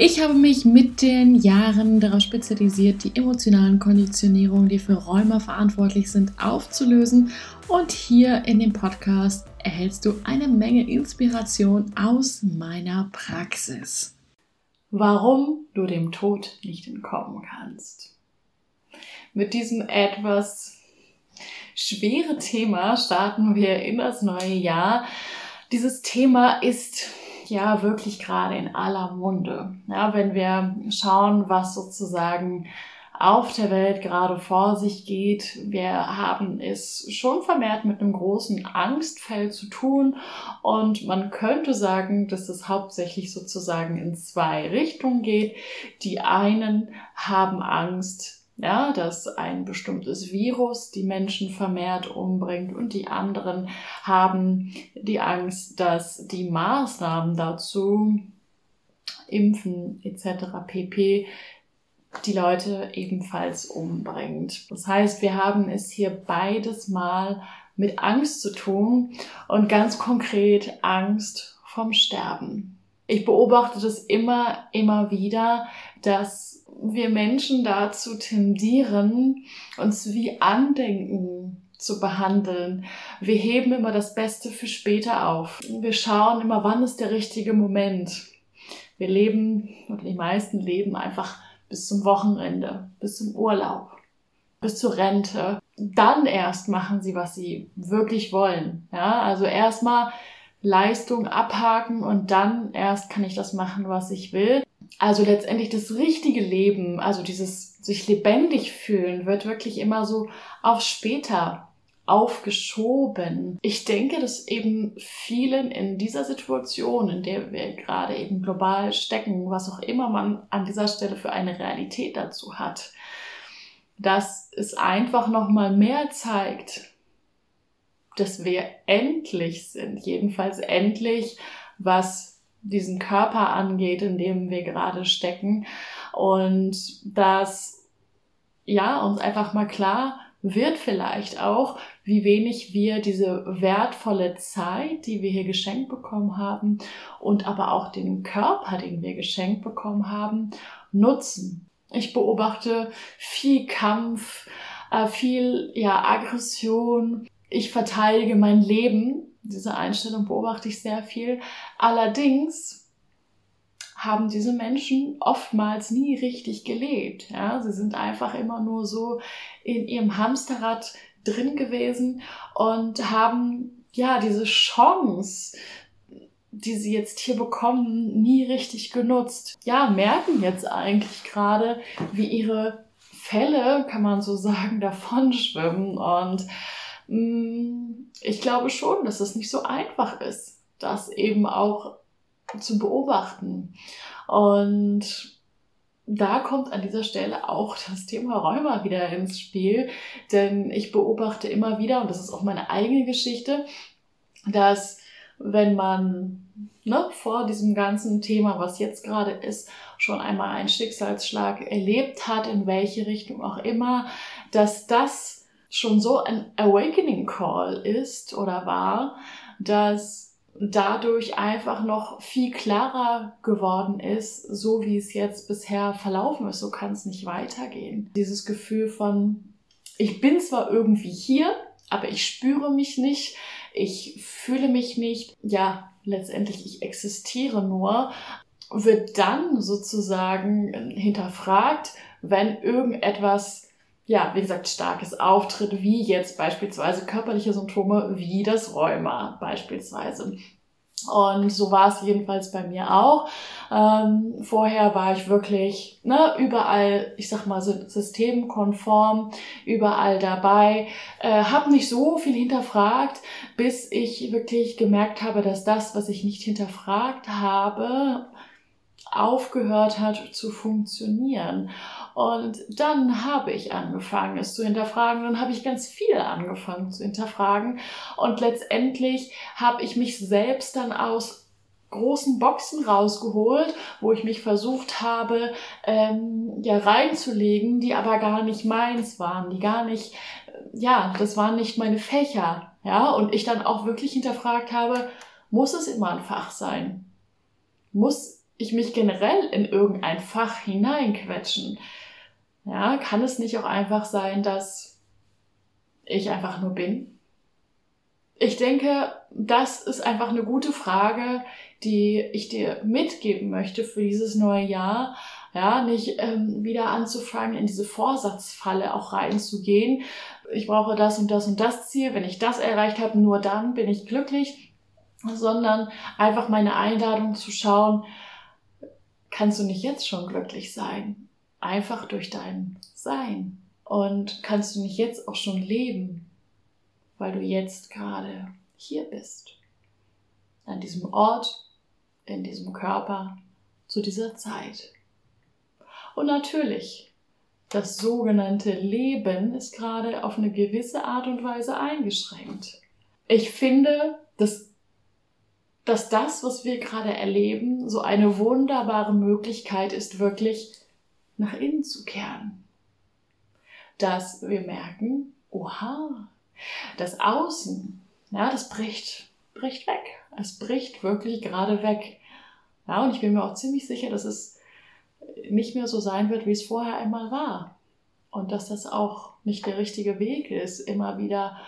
Ich habe mich mit den Jahren darauf spezialisiert, die emotionalen Konditionierungen, die für Rheuma verantwortlich sind, aufzulösen. Und hier in dem Podcast erhältst du eine Menge Inspiration aus meiner Praxis. Warum du dem Tod nicht entkommen kannst. Mit diesem etwas schwere Thema starten wir in das neue Jahr. Dieses Thema ist ja wirklich gerade in aller Munde. Ja, wenn wir schauen, was sozusagen auf der Welt gerade vor sich geht. Wir haben es schon vermehrt mit einem großen Angstfeld zu tun und man könnte sagen, dass es hauptsächlich sozusagen in zwei Richtungen geht. Die einen haben Angst, ja, dass ein bestimmtes Virus die Menschen vermehrt umbringt und die anderen haben die Angst, dass die Maßnahmen dazu, Impfen etc. pp, die Leute ebenfalls umbringt. Das heißt, wir haben es hier beides mal mit Angst zu tun und ganz konkret Angst vom Sterben. Ich beobachte das immer, immer wieder, dass wir Menschen dazu tendieren, uns wie Andenken zu behandeln. Wir heben immer das Beste für später auf. Wir schauen immer, wann ist der richtige Moment. Wir leben, oder die meisten leben einfach bis zum Wochenende, bis zum Urlaub, bis zur Rente. Dann erst machen sie, was sie wirklich wollen. Ja, also erstmal Leistung abhaken und dann erst kann ich das machen, was ich will. Also letztendlich das richtige Leben, also dieses sich lebendig fühlen, wird wirklich immer so auf später aufgeschoben. Ich denke, dass eben vielen in dieser Situation, in der wir gerade eben global stecken, was auch immer man an dieser Stelle für eine Realität dazu hat, dass es einfach noch mal mehr zeigt, dass wir endlich sind, jedenfalls endlich, was diesen Körper angeht, in dem wir gerade stecken. Und dass, ja, uns einfach mal klar wird vielleicht auch, wie wenig wir diese wertvolle Zeit, die wir hier geschenkt bekommen haben und aber auch den Körper, den wir geschenkt bekommen haben, nutzen. Ich beobachte viel Kampf, äh, viel ja Aggression. Ich verteidige mein Leben diese Einstellung beobachte ich sehr viel. Allerdings haben diese Menschen oftmals nie richtig gelebt. Ja? Sie sind einfach immer nur so in ihrem Hamsterrad drin gewesen und haben ja diese Chance, die sie jetzt hier bekommen, nie richtig genutzt. Ja, merken jetzt eigentlich gerade, wie ihre Fälle, kann man so sagen, davon schwimmen und ich glaube schon, dass es nicht so einfach ist, das eben auch zu beobachten. Und da kommt an dieser Stelle auch das Thema Rheuma wieder ins Spiel, denn ich beobachte immer wieder, und das ist auch meine eigene Geschichte, dass wenn man ne, vor diesem ganzen Thema, was jetzt gerade ist, schon einmal einen Schicksalsschlag erlebt hat, in welche Richtung auch immer, dass das schon so ein Awakening Call ist oder war, dass dadurch einfach noch viel klarer geworden ist, so wie es jetzt bisher verlaufen ist, so kann es nicht weitergehen. Dieses Gefühl von, ich bin zwar irgendwie hier, aber ich spüre mich nicht, ich fühle mich nicht, ja, letztendlich ich existiere nur, wird dann sozusagen hinterfragt, wenn irgendetwas ja, wie gesagt, starkes Auftritt, wie jetzt beispielsweise körperliche Symptome, wie das Rheuma beispielsweise. Und so war es jedenfalls bei mir auch. Ähm, vorher war ich wirklich ne, überall, ich sag mal, systemkonform, überall dabei, äh, habe nicht so viel hinterfragt, bis ich wirklich gemerkt habe, dass das, was ich nicht hinterfragt habe, aufgehört hat zu funktionieren. Und dann habe ich angefangen, es zu hinterfragen. Dann habe ich ganz viel angefangen zu hinterfragen. Und letztendlich habe ich mich selbst dann aus großen Boxen rausgeholt, wo ich mich versucht habe, ähm, ja, reinzulegen, die aber gar nicht meins waren, die gar nicht, ja, das waren nicht meine Fächer, ja, und ich dann auch wirklich hinterfragt habe, muss es immer ein Fach sein? Muss ich mich generell in irgendein Fach hineinquetschen? Ja, kann es nicht auch einfach sein, dass ich einfach nur bin? Ich denke, das ist einfach eine gute Frage, die ich dir mitgeben möchte für dieses neue Jahr. Ja, nicht ähm, wieder anzufangen, in diese Vorsatzfalle auch reinzugehen. Ich brauche das und das und das Ziel. Wenn ich das erreicht habe, nur dann bin ich glücklich. Sondern einfach meine Einladung zu schauen, kannst du nicht jetzt schon glücklich sein? Einfach durch dein Sein. Und kannst du nicht jetzt auch schon leben, weil du jetzt gerade hier bist. An diesem Ort, in diesem Körper, zu dieser Zeit. Und natürlich, das sogenannte Leben ist gerade auf eine gewisse Art und Weise eingeschränkt. Ich finde, dass, dass das, was wir gerade erleben, so eine wunderbare Möglichkeit ist, wirklich nach innen zu kehren. Dass wir merken, oha, das Außen, ja, das bricht, bricht weg. Es bricht wirklich gerade weg. Ja, und ich bin mir auch ziemlich sicher, dass es nicht mehr so sein wird, wie es vorher einmal war. Und dass das auch nicht der richtige Weg ist, immer wieder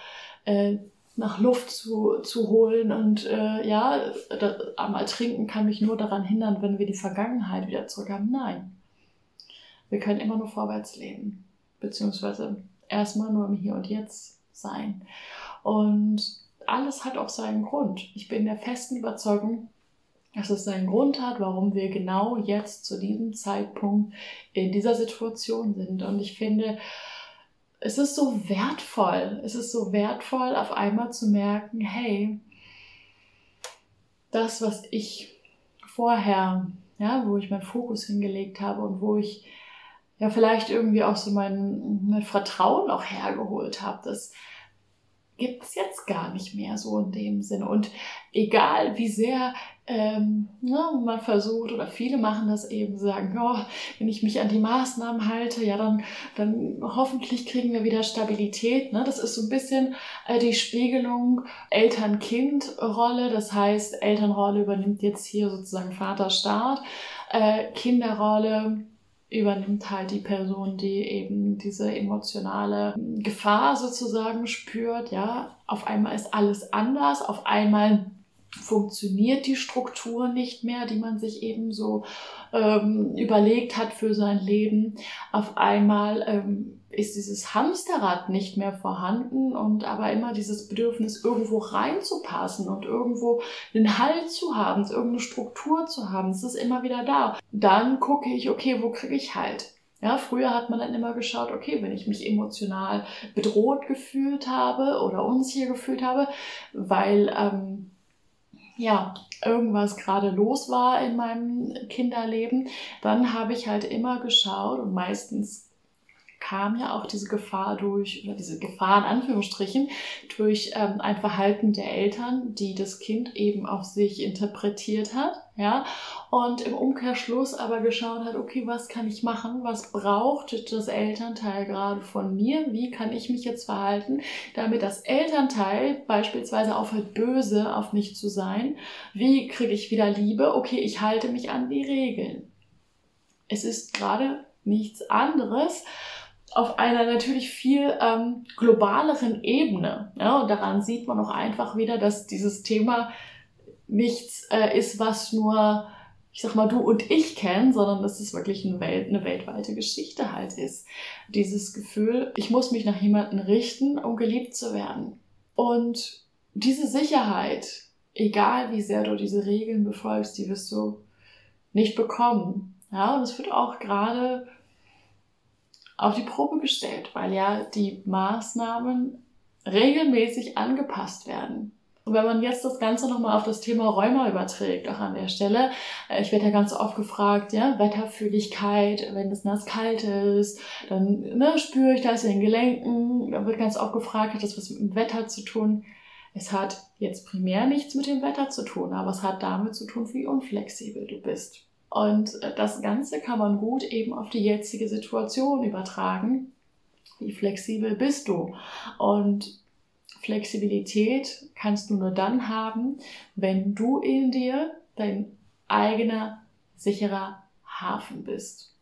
äh, nach Luft zu, zu holen. Und äh, ja, da, einmal trinken kann mich nur daran hindern, wenn wir die Vergangenheit wieder zurück haben. Nein. Wir können immer nur vorwärts leben. Beziehungsweise erstmal nur im Hier und Jetzt sein. Und alles hat auch seinen Grund. Ich bin der festen Überzeugung, dass es seinen Grund hat, warum wir genau jetzt zu diesem Zeitpunkt in dieser Situation sind. Und ich finde, es ist so wertvoll, es ist so wertvoll, auf einmal zu merken, hey, das, was ich vorher, ja, wo ich meinen Fokus hingelegt habe und wo ich ja vielleicht irgendwie auch so mein, mein Vertrauen auch hergeholt habe, das gibt es jetzt gar nicht mehr so in dem Sinne. Und egal wie sehr ähm, ja, man versucht oder viele machen das eben, sagen, oh, wenn ich mich an die Maßnahmen halte, ja, dann, dann hoffentlich kriegen wir wieder Stabilität. Ne? Das ist so ein bisschen äh, die Spiegelung Eltern-Kind-Rolle. Das heißt, Elternrolle übernimmt jetzt hier sozusagen Vater-Staat, äh, Kinderrolle übernimmt halt die Person, die eben diese emotionale Gefahr sozusagen spürt, ja. Auf einmal ist alles anders, auf einmal funktioniert die Struktur nicht mehr, die man sich eben so ähm, überlegt hat für sein Leben. Auf einmal ähm, ist dieses Hamsterrad nicht mehr vorhanden und aber immer dieses Bedürfnis, irgendwo reinzupassen und irgendwo den Halt zu haben, irgendeine Struktur zu haben. Es ist immer wieder da. Dann gucke ich, okay, wo kriege ich Halt? Ja, früher hat man dann immer geschaut, okay, wenn ich mich emotional bedroht gefühlt habe oder unsicher gefühlt habe, weil ähm, ja, irgendwas gerade los war in meinem Kinderleben, dann habe ich halt immer geschaut und meistens kam ja auch diese Gefahr durch, oder diese Gefahr in Anführungsstrichen, durch ähm, ein Verhalten der Eltern, die das Kind eben auf sich interpretiert hat, ja, und im Umkehrschluss aber geschaut hat, okay, was kann ich machen, was braucht das Elternteil gerade von mir, wie kann ich mich jetzt verhalten, damit das Elternteil beispielsweise aufhört, böse auf mich zu sein, wie kriege ich wieder Liebe, okay, ich halte mich an die Regeln. Es ist gerade nichts anderes, auf einer natürlich viel ähm, globaleren Ebene. Ja, und daran sieht man auch einfach wieder, dass dieses Thema nichts äh, ist, was nur, ich sag mal, du und ich kennen, sondern dass es wirklich eine, Welt, eine weltweite Geschichte halt ist. Dieses Gefühl, ich muss mich nach jemandem richten, um geliebt zu werden. Und diese Sicherheit, egal wie sehr du diese Regeln befolgst, die wirst du nicht bekommen. Ja, und es wird auch gerade auf die Probe gestellt, weil ja die Maßnahmen regelmäßig angepasst werden. Und wenn man jetzt das Ganze nochmal auf das Thema Rheuma überträgt, auch an der Stelle, äh, ich werde ja ganz oft gefragt, ja, Wetterfühligkeit, wenn es nass kalt ist, dann ne, spüre ich das in den Gelenken. Da wird ganz oft gefragt, hat das was mit dem Wetter zu tun? Es hat jetzt primär nichts mit dem Wetter zu tun, aber es hat damit zu tun, wie unflexibel du bist. Und äh, das Ganze kann man gut eben auf die jetzige Situation übertragen. Wie flexibel bist du? Und Flexibilität kannst du nur dann haben, wenn du in dir dein eigener sicherer Hafen bist.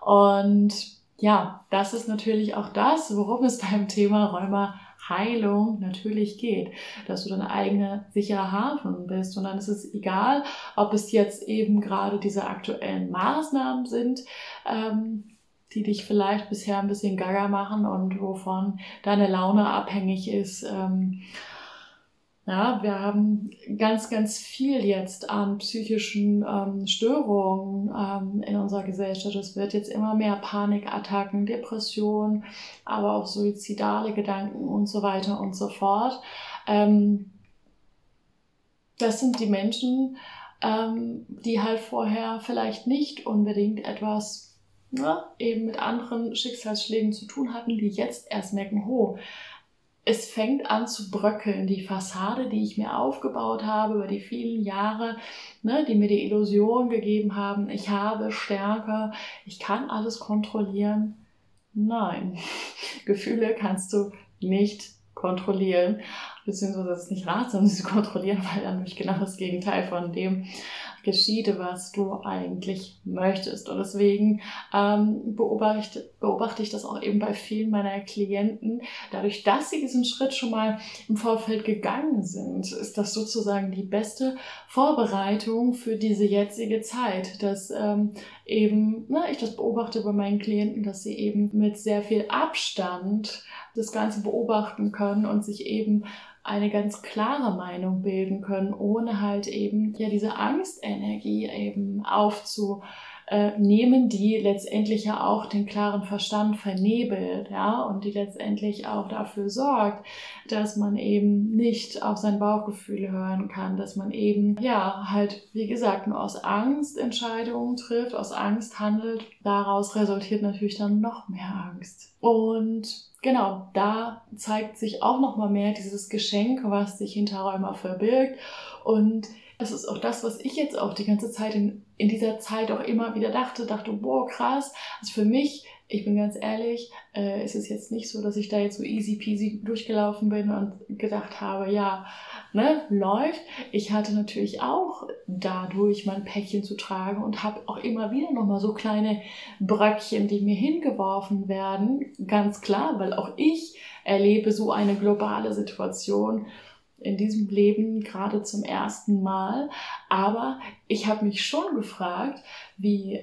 Und ja, das ist natürlich auch das, worum es beim Thema Rheuma Heilung natürlich geht, dass du dein eigener sicherer Hafen bist. Und dann ist es egal, ob es jetzt eben gerade diese aktuellen Maßnahmen sind, ähm, die dich vielleicht bisher ein bisschen gaga machen und wovon deine Laune abhängig ist. Ähm, ja, wir haben ganz, ganz viel jetzt an psychischen ähm, Störungen ähm, in unserer Gesellschaft. Es wird jetzt immer mehr Panikattacken, Depressionen, aber auch suizidale Gedanken und so weiter und so fort. Ähm, das sind die Menschen, ähm, die halt vorher vielleicht nicht unbedingt etwas ne, eben mit anderen Schicksalsschlägen zu tun hatten, die jetzt erst merken, ho, es fängt an zu bröckeln, die Fassade, die ich mir aufgebaut habe über die vielen Jahre, ne, die mir die Illusion gegeben haben, ich habe Stärke, ich kann alles kontrollieren. Nein, Gefühle kannst du nicht kontrollieren, beziehungsweise es ist nicht ratsam, sie zu kontrollieren, weil dann nämlich genau das Gegenteil von dem geschieht, was du eigentlich möchtest. Und deswegen ähm, beobachte, beobachte ich das auch eben bei vielen meiner Klienten. Dadurch, dass sie diesen Schritt schon mal im Vorfeld gegangen sind, ist das sozusagen die beste Vorbereitung für diese jetzige Zeit, dass ähm, eben, ne, ich das beobachte bei meinen Klienten, dass sie eben mit sehr viel Abstand das Ganze beobachten können und sich eben eine ganz klare Meinung bilden können, ohne halt eben ja diese Angstenergie eben aufzunehmen, die letztendlich ja auch den klaren Verstand vernebelt, ja, und die letztendlich auch dafür sorgt, dass man eben nicht auf sein Bauchgefühl hören kann, dass man eben, ja, halt, wie gesagt, nur aus Angst Entscheidungen trifft, aus Angst handelt. Daraus resultiert natürlich dann noch mehr Angst. Und genau, da zeigt sich auch noch mal mehr dieses Geschenk, was sich hinter Rheuma verbirgt. Und das ist auch das, was ich jetzt auch die ganze Zeit in, in dieser Zeit auch immer wieder dachte, dachte, boah, krass. Also für mich ich bin ganz ehrlich, äh, es ist jetzt nicht so, dass ich da jetzt so easy peasy durchgelaufen bin und gedacht habe, ja, ne, läuft. Ich hatte natürlich auch dadurch mein Päckchen zu tragen und habe auch immer wieder nochmal so kleine Bröckchen, die mir hingeworfen werden. Ganz klar, weil auch ich erlebe so eine globale Situation in diesem Leben gerade zum ersten Mal. Aber ich habe mich schon gefragt, wie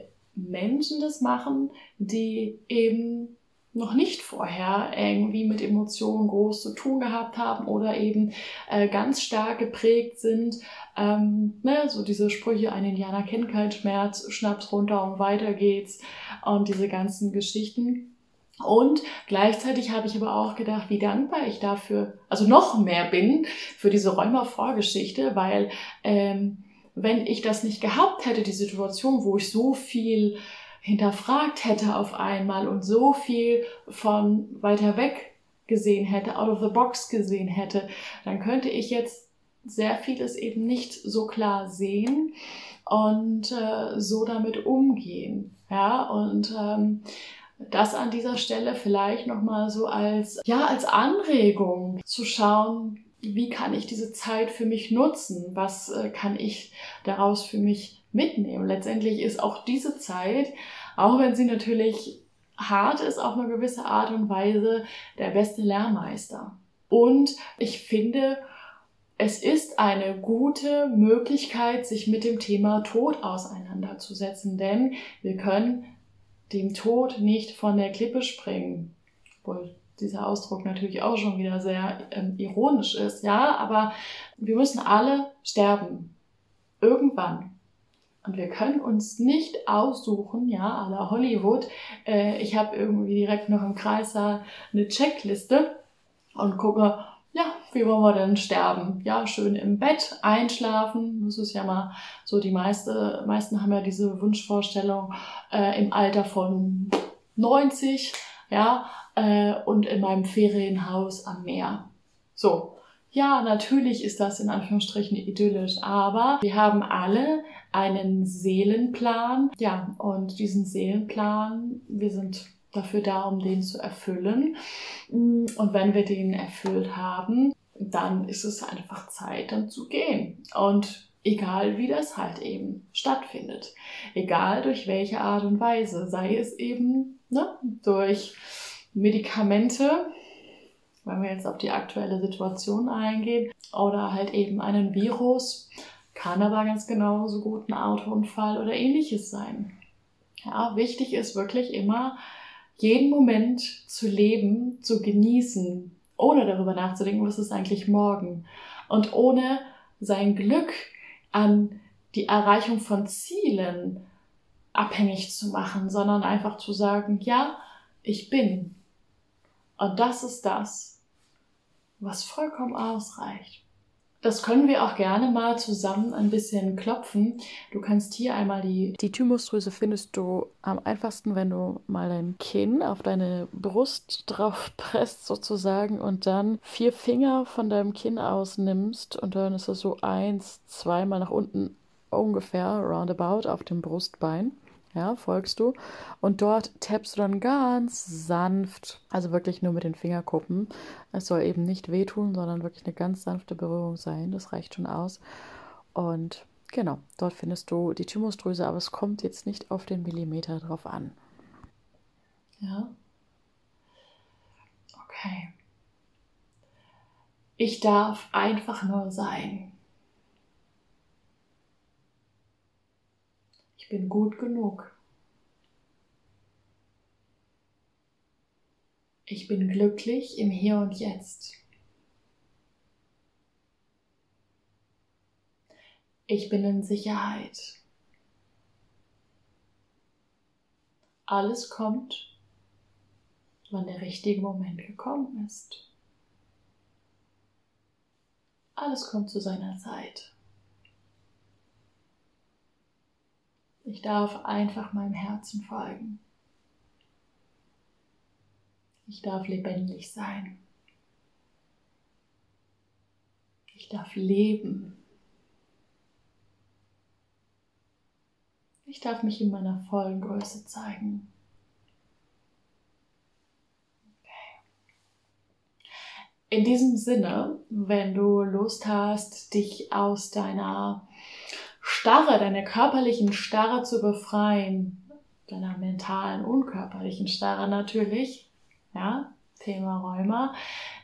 Menschen das machen, die eben noch nicht vorher irgendwie mit Emotionen groß zu tun gehabt haben oder eben äh, ganz stark geprägt sind. Ähm, ne, so diese Sprüche, ein Indianer kennt keinen Schmerz, schnappt's runter und weiter geht's und diese ganzen Geschichten. Und gleichzeitig habe ich aber auch gedacht, wie dankbar ich dafür, also noch mehr bin für diese Räumer-Vorgeschichte, weil ähm, wenn ich das nicht gehabt hätte, die Situation, wo ich so viel hinterfragt hätte auf einmal und so viel von weiter weg gesehen hätte, out of the box gesehen hätte, dann könnte ich jetzt sehr vieles eben nicht so klar sehen und äh, so damit umgehen. Ja, und ähm, das an dieser Stelle vielleicht nochmal so als, ja, als Anregung zu schauen, wie kann ich diese Zeit für mich nutzen? Was äh, kann ich daraus für mich mitnehmen? Letztendlich ist auch diese Zeit, auch wenn sie natürlich hart ist auf eine gewisse Art und Weise, der beste Lehrmeister. Und ich finde, es ist eine gute Möglichkeit, sich mit dem Thema Tod auseinanderzusetzen, denn wir können dem Tod nicht von der Klippe springen. Dieser Ausdruck natürlich auch schon wieder sehr ähm, ironisch ist, ja, aber wir müssen alle sterben. Irgendwann. Und wir können uns nicht aussuchen, ja, à la Hollywood. Äh, ich habe irgendwie direkt noch im Kreis eine Checkliste und gucke, ja, wie wollen wir denn sterben? Ja, schön im Bett einschlafen. Das ist ja mal so, die meiste, meisten haben ja diese Wunschvorstellung äh, im Alter von 90, ja, äh, und in meinem Ferienhaus am Meer. So. Ja, natürlich ist das in Anführungsstrichen idyllisch, aber wir haben alle einen Seelenplan. Ja, und diesen Seelenplan, wir sind dafür da, um den zu erfüllen. Und wenn wir den erfüllt haben, dann ist es einfach Zeit, dann zu gehen. Und egal wie das halt eben stattfindet, egal durch welche Art und Weise, sei es eben ne, durch Medikamente, wenn wir jetzt auf die aktuelle Situation eingehen, oder halt eben einen Virus, kann aber ganz genauso gut ein Autounfall oder ähnliches sein. Ja, wichtig ist wirklich immer, jeden Moment zu leben, zu genießen, ohne darüber nachzudenken, was ist eigentlich morgen. Und ohne sein Glück an die Erreichung von Zielen abhängig zu machen, sondern einfach zu sagen, ja, ich bin. Und das ist das, was vollkommen ausreicht. Das können wir auch gerne mal zusammen ein bisschen klopfen. Du kannst hier einmal die. Die Thymusdrüse findest du am einfachsten, wenn du mal dein Kinn auf deine Brust drauf presst, sozusagen, und dann vier Finger von deinem Kinn ausnimmst. Und dann ist das so eins, zweimal nach unten ungefähr, roundabout, auf dem Brustbein. Ja, folgst du. Und dort tappst du dann ganz sanft, also wirklich nur mit den Fingerkuppen. Es soll eben nicht wehtun, sondern wirklich eine ganz sanfte Berührung sein. Das reicht schon aus. Und genau, dort findest du die Thymusdrüse, aber es kommt jetzt nicht auf den Millimeter drauf an. Ja. Okay. Ich darf einfach nur sein. Ich bin gut genug. Ich bin glücklich im Hier und Jetzt. Ich bin in Sicherheit. Alles kommt, wann der richtige Moment gekommen ist. Alles kommt zu seiner Zeit. Ich darf einfach meinem Herzen folgen. Ich darf lebendig sein. Ich darf leben. Ich darf mich in meiner vollen Größe zeigen. In diesem Sinne, wenn du Lust hast, dich aus deiner Starre, deiner körperlichen Starre zu befreien, deiner mentalen, unkörperlichen Starre natürlich, ja, Thema Rheuma,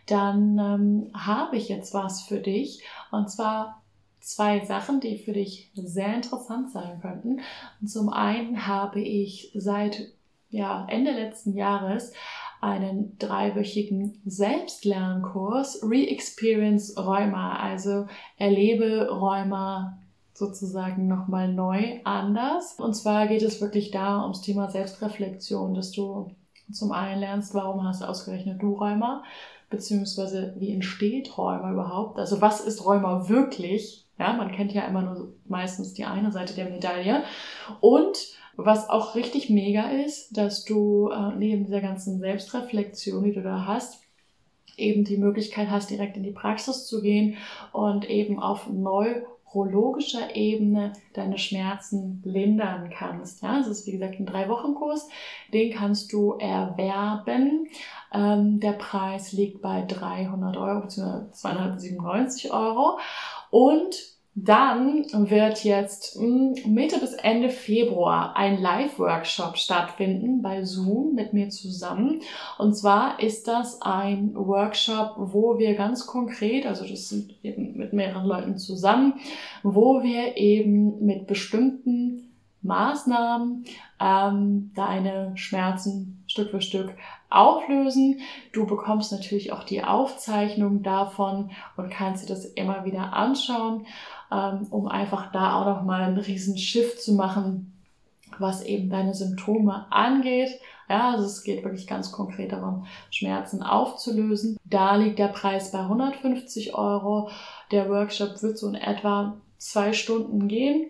dann ähm, habe ich jetzt was für dich. Und zwar zwei Sachen, die für dich sehr interessant sein könnten. Und zum einen habe ich seit ja, Ende letzten Jahres einen dreiwöchigen Selbstlernkurs Re-Experience Rheuma, also erlebe Rheuma sozusagen nochmal neu anders. Und zwar geht es wirklich da ums Thema Selbstreflexion, dass du zum einen lernst, warum hast du ausgerechnet du Rheuma, beziehungsweise wie entsteht Rheuma überhaupt? Also was ist Rheuma wirklich? Ja, man kennt ja immer nur meistens die eine Seite der Medaille. Und was auch richtig mega ist, dass du äh, neben dieser ganzen Selbstreflexion, die du da hast, eben die Möglichkeit hast, direkt in die Praxis zu gehen und eben auf neu neurologischer Ebene deine Schmerzen lindern kannst. Ja, es ist wie gesagt ein drei Wochen Kurs, den kannst du erwerben. Ähm, der Preis liegt bei 300 Euro bzw. 297 Euro und dann wird jetzt hm, Mitte bis Ende Februar ein Live-Workshop stattfinden bei Zoom mit mir zusammen. Und zwar ist das ein Workshop, wo wir ganz konkret, also das sind eben mit mehreren Leuten zusammen, wo wir eben mit bestimmten Maßnahmen ähm, deine Schmerzen Stück für Stück auflösen. Du bekommst natürlich auch die Aufzeichnung davon und kannst dir das immer wieder anschauen ähm, um einfach da auch nochmal einen riesen Shift zu machen, was eben deine Symptome angeht. Ja, also es geht wirklich ganz konkret darum, Schmerzen aufzulösen. Da liegt der Preis bei 150 Euro. Der Workshop wird so in etwa zwei Stunden gehen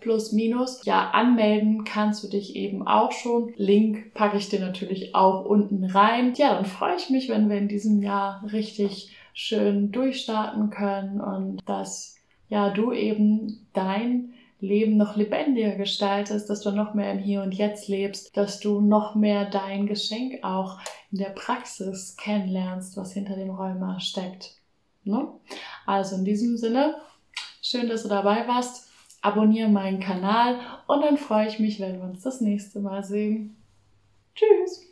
plus minus. Ja, anmelden kannst du dich eben auch schon. Link packe ich dir natürlich auch unten rein. Ja, dann freue ich mich, wenn wir in diesem Jahr richtig schön durchstarten können und dass ja du eben dein Leben noch lebendiger gestaltest, dass du noch mehr im Hier und Jetzt lebst, dass du noch mehr dein Geschenk auch in der Praxis kennenlernst, was hinter dem Rheuma steckt. Ne? Also in diesem Sinne, schön, dass du dabei warst. Abonniere meinen Kanal und dann freue ich mich, wenn wir uns das nächste Mal sehen. Tschüss!